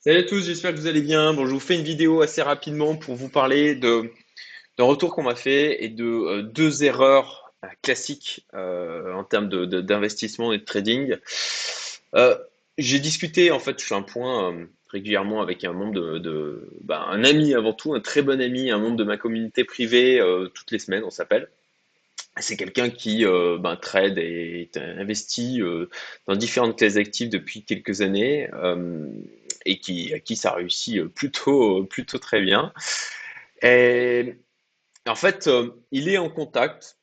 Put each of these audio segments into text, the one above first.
Salut à tous, j'espère que vous allez bien. Bon, je vous fais une vidéo assez rapidement pour vous parler de, d'un retour qu'on m'a fait et de euh, deux erreurs euh, classiques euh, en termes de, de- d'investissement et de trading. J'ai discuté, en fait, je fais un point régulièrement avec un membre de, bah, un ami avant tout, un très bon ami, un membre de ma communauté privée, toutes les semaines, on s'appelle. C'est quelqu'un qui ben, trade et est investi euh, dans différentes classes actives depuis quelques années et qui, à qui ça réussit euh, plutôt, plutôt très bien. En fait, euh, il est en contact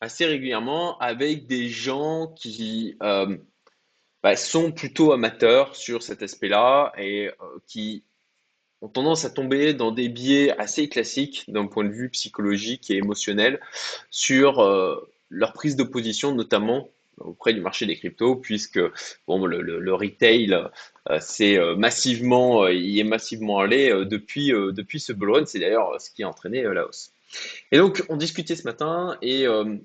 assez régulièrement avec des gens qui euh, bah, sont plutôt amateurs sur cet aspect-là et euh, qui ont tendance à tomber dans des biais assez classiques d'un point de vue psychologique et émotionnel sur euh, leur prise de position, notamment auprès du marché des cryptos, puisque bon, le, retail, euh, c'est euh, massivement, euh, il est massivement allé euh, depuis, euh, depuis ce bull. C'est d'ailleurs ce qui a entraîné euh, la hausse. Et donc, on discutait ce matin, et euh,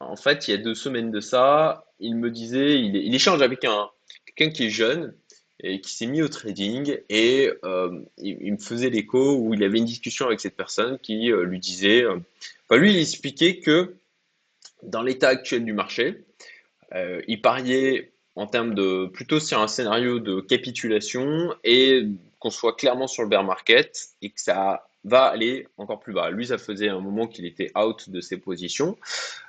en fait, il y a deux semaines de ça, il me disait, il, échange avec un quelqu'un qui est jeune et qui s'est mis au trading, et euh, il, me faisait l'écho où il avait une discussion avec cette personne qui euh, lui disait, euh, enfin, lui, il expliquait que dans l'état actuel du marché, euh, il pariait en termes de plutôt sur un scénario de capitulation et qu'on soit clairement sur le bear market et que ça va aller encore plus bas. Lui, ça faisait un moment qu'il était out de ses positions.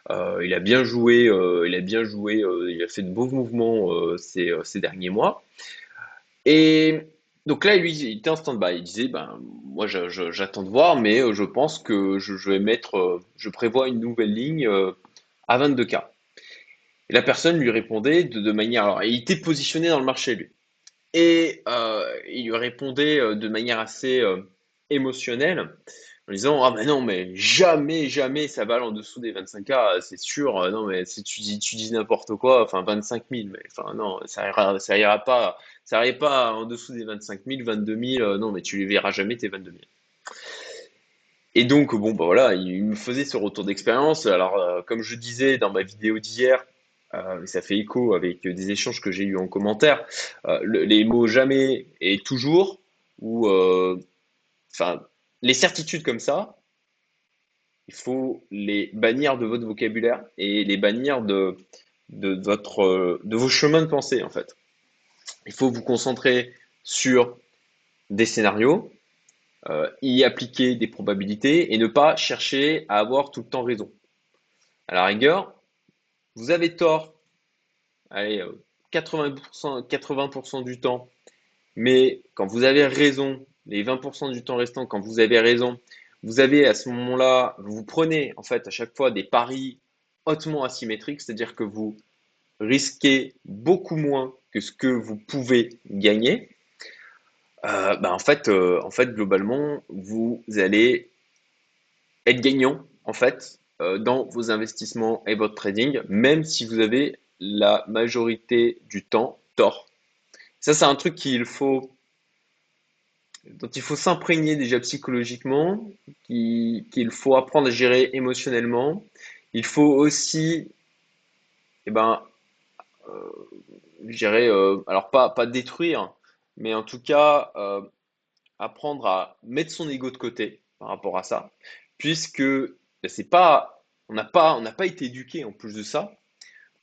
Euh, il a bien joué, euh, il a bien joué, euh, il a fait de beaux mouvements ces, derniers mois. Et donc là, lui, il était en stand-by. Il disait, ben, moi, j'attends de voir, mais je pense que je, vais mettre, je prévois une nouvelle ligne à 22K. Et la personne lui répondait de, manière, alors, il était positionné dans le marché, lui. Et euh, il lui répondait euh, de manière assez euh, émotionnelle en disant, ah ben non, mais jamais, jamais ça va en dessous des 25K, c'est sûr. Non, mais si tu dis, tu dis n'importe quoi, enfin 25 000, mais enfin non, ça ira, ça ira pas, pas en dessous des 25 000, 22 000, euh, non, mais tu les verras jamais tes 22 000. Et donc, bon, bah voilà, il me faisait ce retour d'expérience. Alors, comme je disais dans ma vidéo d'hier, euh, ça fait écho avec des échanges que j'ai eus en commentaire, euh, le- les mots jamais et toujours, ou euh, enfin, les certitudes comme ça, il faut les bannir de votre vocabulaire et les bannir de, votre, de vos chemins de pensée, en fait. Il faut vous concentrer sur des scénarios, euh, y appliquer des probabilités et ne pas chercher à avoir tout le temps raison. À la rigueur, vous avez tort, allez, euh, 80%, 80% du temps, mais quand vous avez raison, les 20% du temps restant, quand vous avez raison, vous avez à ce moment-là, vous prenez en fait à chaque fois des paris hautement asymétriques, c'est-à-dire que vous risquez beaucoup moins que ce que vous pouvez gagner. Euh, bah, en fait, euh, en fait, globalement, vous allez être gagnant en fait euh, dans vos investissements et votre trading, même si vous avez la majorité du temps tort. Ça, c'est un truc dont il faut s'imprégner déjà psychologiquement, qui- qu'il faut apprendre à gérer émotionnellement. Il faut aussi, eh ben, euh, dirais, euh, alors pas, pas détruire, mais en tout cas, euh, apprendre à mettre son ego de côté par rapport à ça, puisque c'est pas, on n'a pas, on n'a pas été éduqué en plus de ça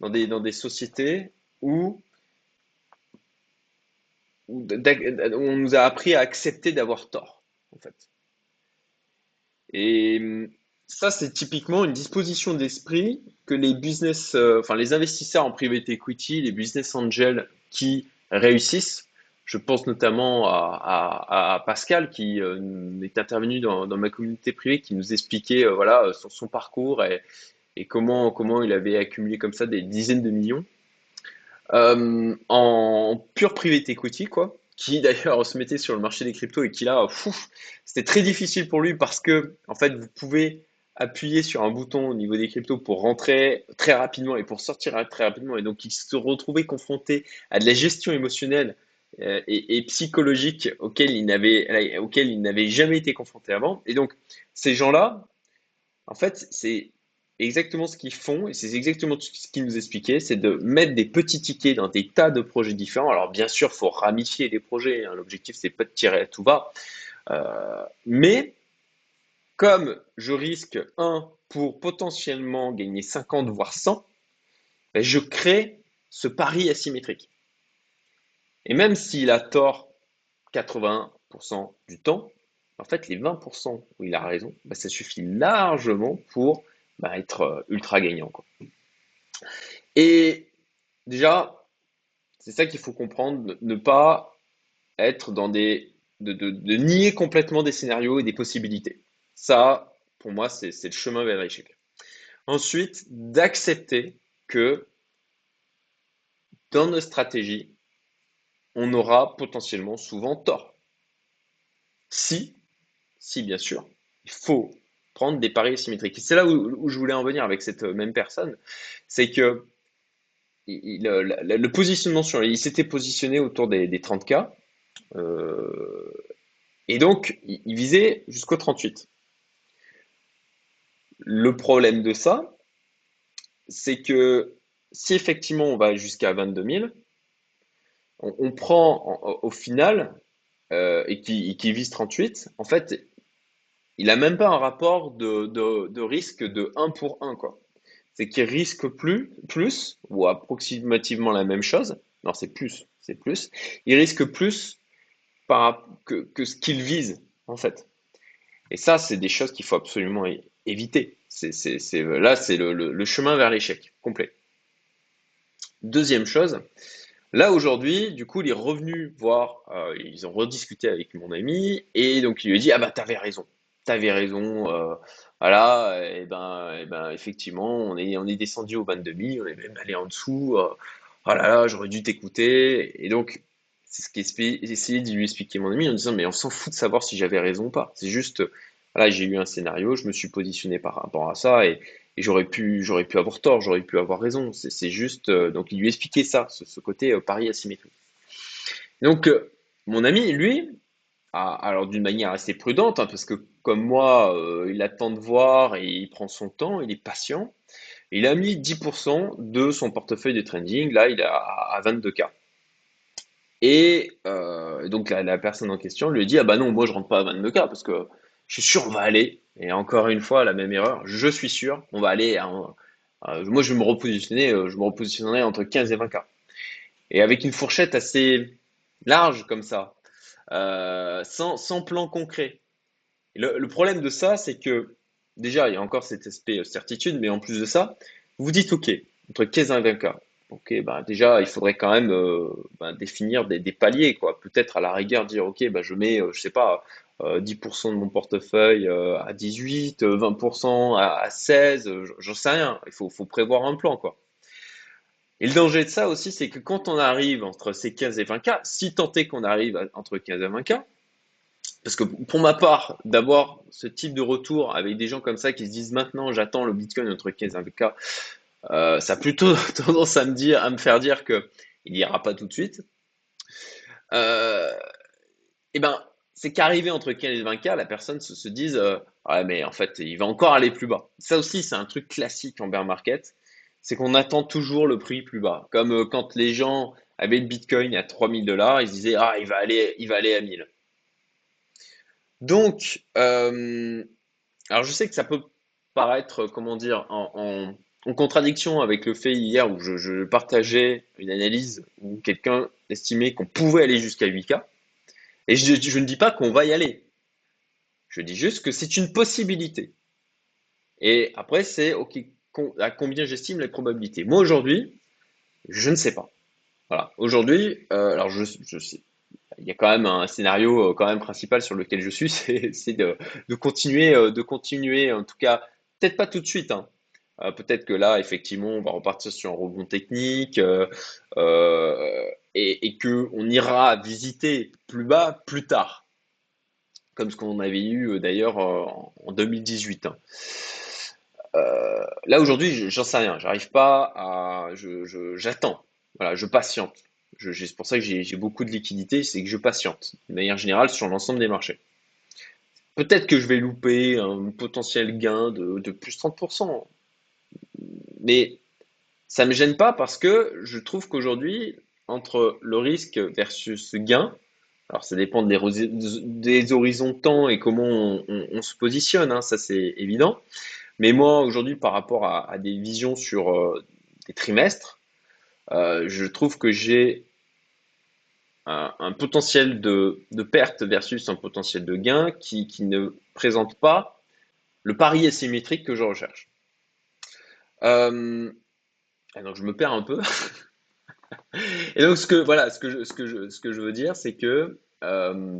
dans des, dans des sociétés où, où on nous a appris à accepter d'avoir tort, en fait. Et ça, c'est typiquement une disposition d'esprit que les business, euh, enfin les investisseurs en private equity, les business angels qui réussissent, je pense notamment à, Pascal qui euh, est intervenu dans, ma communauté privée, qui nous expliquait euh, voilà son, son parcours et, comment comment il avait accumulé comme ça des dizaines de millions euh, en pure private equity, quoi, qui d'ailleurs se mettait sur le marché des cryptos et qui là, c'était très difficile pour lui parce que, en fait, vous pouvez appuyer sur un bouton au niveau des cryptos pour rentrer très rapidement et pour sortir très rapidement. Et donc, il se retrouvait confronté à de la gestion émotionnelle euh, et, et psychologique auquel il n'avait, auquel il n'avait jamais été confronté avant. Et donc, ces gens-là, en fait, c'est exactement ce qu'ils font, et c'est exactement ce qu'ils nous expliquaient, c'est de mettre des petits tickets dans des tas de projets différents. Alors bien sûr, faut ramifier les projets, hein. l'objectif c'est pas de tirer à tout va, euh, mais comme je risque un pour potentiellement gagner 50 voire 100, ben, je crée ce pari asymétrique. Et même s'il a tort 80% du temps, en fait, les 20% où il a raison, ben, ça suffit largement pour ben, être euh, ultra gagnant. Et déjà, c'est ça qu'il faut comprendre, ne pas être dans des... De, de, nier complètement des scénarios et des possibilités. Ça, pour moi, c'est le chemin vers l'échec. Ensuite, d'accepter que dans nos stratégies, on aura potentiellement souvent tort. Si, si bien sûr, il faut prendre des paris symétriques. C'est là où, je voulais en venir avec cette même personne, c'est que le, positionnement sur il s'était positionné autour des, 30K, euh, et donc il visait jusqu'au 38. Le problème de ça, c'est que si effectivement on va jusqu'à 22 000, on, prend au final, euh, et, qui, vise 38, en fait, il n'a même pas un rapport de, risque de 1 pour 1. Quoi. C'est qu'il risque plus, plus, ou approximativement la même chose, non c'est plus, c'est plus, il risque plus que, ce qu'il vise, en fait. Et ça, c'est des choses qu'il faut absolument éviter. Là, c'est le, chemin vers l'échec complet. Deuxième chose, là aujourd'hui, du coup, il est revenu voir, euh, ils ont rediscuté avec mon ami, et donc il lui a dit Ah bah, t'avais raison, t'avais raison, euh, voilà, et ben, et ben effectivement, on est, on est descendu au 22 000, on est même allé en dessous, euh, oh là j'aurais dû t'écouter, et donc, c'est ce qu'essayait essayé de lui expliquer mon ami en disant Mais on s'en fout de savoir si j'avais raison ou pas, c'est juste Là, j'ai eu un scénario, je me suis positionné par rapport à ça et, j'aurais pu, j'aurais pu avoir tort, j'aurais pu avoir raison. C'est juste, euh, donc il lui expliquait ça, ce, côté euh, pari asymétrique. Donc, euh, mon ami, lui, alors d'une manière assez prudente, hein, parce que comme moi, il attend de voir et il prend son temps, il est patient. Il a mis 10% de son portefeuille de trading, là il est à 22K. Et donc la, la, personne en question lui dit Ah bah non, moi je rentre pas à 22K parce que je suis sûr on va aller, et encore une fois, la même erreur, je suis sûr, on va aller, moi je vais me repositionner, euh, je me repositionnerai entre 15 et 20 k. Et avec une fourchette assez large comme ça, euh, sans, plan concret. Le, problème de ça, c'est que déjà, il y a encore cet aspect certitude, mais en plus de ça, vous dites, OK, entre 15 et 20 k. Ok, bah déjà, il faudrait quand même euh, bah, définir des, paliers. Peut-être à la rigueur dire, ok, bah, je mets, je sais pas, 10% euh, de mon portefeuille euh, à 18, 20% euh, à, 16, j'en sais rien. Il faut, prévoir un plan, quoi. Et le danger de ça aussi, c'est que quand on arrive entre ces 15 et 20 k, si tant est qu'on arrive entre 15 et 20 k, parce que pour ma part, d'avoir ce type de retour avec des gens comme ça qui se disent maintenant j'attends le Bitcoin entre 15 et 20 k, ça a plutôt tendance à me dire, à me faire dire que il n'ira pas tout de suite. et eh ben, c'est qu'arrivé entre 15 et 20K, la personne se, se dise euh, Ouais, mais en fait, il va encore aller plus bas. Ça aussi, c'est un truc classique en bear market c'est qu'on attend toujours le prix plus bas. Comme euh, quand les gens avaient le bitcoin à 3000 dollars, ils se disaient Ah, il va aller, il va aller à 1000. Donc, euh, alors je sais que ça peut paraître, comment dire, en, contradiction avec le fait hier où je, je partageais une analyse où quelqu'un estimait qu'on pouvait aller jusqu'à 8K. Et je, ne dis pas qu'on va y aller. Je dis juste que c'est une possibilité. Et après, c'est à combien j'estime les probabilités. Moi, aujourd'hui, je ne sais pas. Voilà. Aujourd'hui, euh, alors je, sais, il y a quand même un scénario euh, quand même principal sur lequel je suis, c'est de, continuer, euh, de continuer, en tout cas, peut-être pas tout de suite. Hein. peut-être que là, effectivement, on va repartir sur un rebond technique et, qu'on ira visiter plus bas plus tard, comme ce qu'on avait eu euh, d'ailleurs euh, en 2018. Hein. Euh, là aujourd'hui, j'en sais rien, j'arrive pas à, j'attends, voilà, je patiente. c'est pour ça que j'ai beaucoup de liquidités, c'est que je patiente, de manière générale sur l'ensemble des marchés. Peut-être que je vais louper un potentiel gain de, de plus 30%. mais ça ne me gêne pas parce que je trouve qu'aujourd'hui, entre le risque versus gain, alors ça dépend des, des horizons de temps et comment on, se positionne, hein, ça c'est évident. Mais moi, aujourd'hui, par rapport à, des visions sur euh, des trimestres, euh, je trouve que j'ai un, potentiel de, perte versus un potentiel de gain qui, ne présente pas le pari asymétrique que je recherche. Euh, donc je me perds un peu. et donc ce que voilà, ce que je, ce que je, ce que je veux dire, c'est que euh,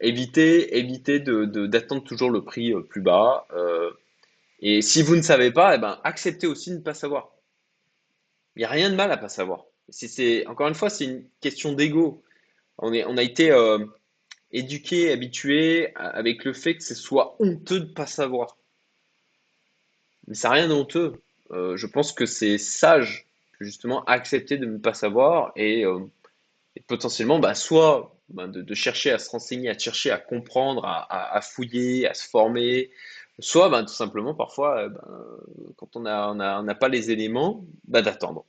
éviter de, d'attendre toujours le prix euh, plus bas. et si vous ne savez pas, eh ben, acceptez aussi de ne pas savoir. Il n'y a rien de mal à pas savoir encore une fois, c'est une question d'ego. On, on a été euh, éduqué, habitué avec le fait que ce soit honteux de ne pas savoir. Mais ça n'a rien de honteux. Euh, je pense que c'est sage, justement, accepter de ne pas savoir et, euh, potentiellement, bah, soit bah, de, chercher à se renseigner, à chercher à comprendre, à, fouiller, à se former, soit bah, tout simplement, parfois, quand on n'a pas les éléments, d'attendre.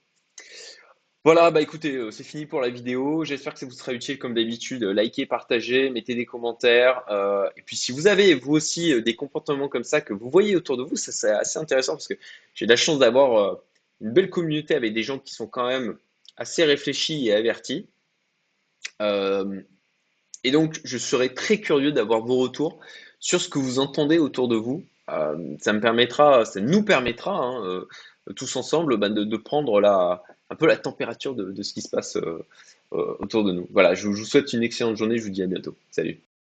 Voilà, bah écoutez, euh, c'est fini pour la vidéo. J'espère que ça vous sera utile comme d'habitude. Likez, partagez, mettez des commentaires. Euh, et puis si vous avez vous aussi euh, des comportements comme ça que vous voyez autour de vous, ça c'est assez intéressant parce que j'ai la chance d'avoir une belle communauté avec des gens qui sont quand même assez réfléchis et avertis. et donc je serais très curieux d'avoir vos retours sur ce que vous entendez autour de vous. ça me permettra, ça nous permettra hein, tous ensemble bah, de prendre la un peu la température de, ce qui se passe euh, euh, autour de nous. Voilà, je vous souhaite une excellente journée, je vous dis à bientôt. Salut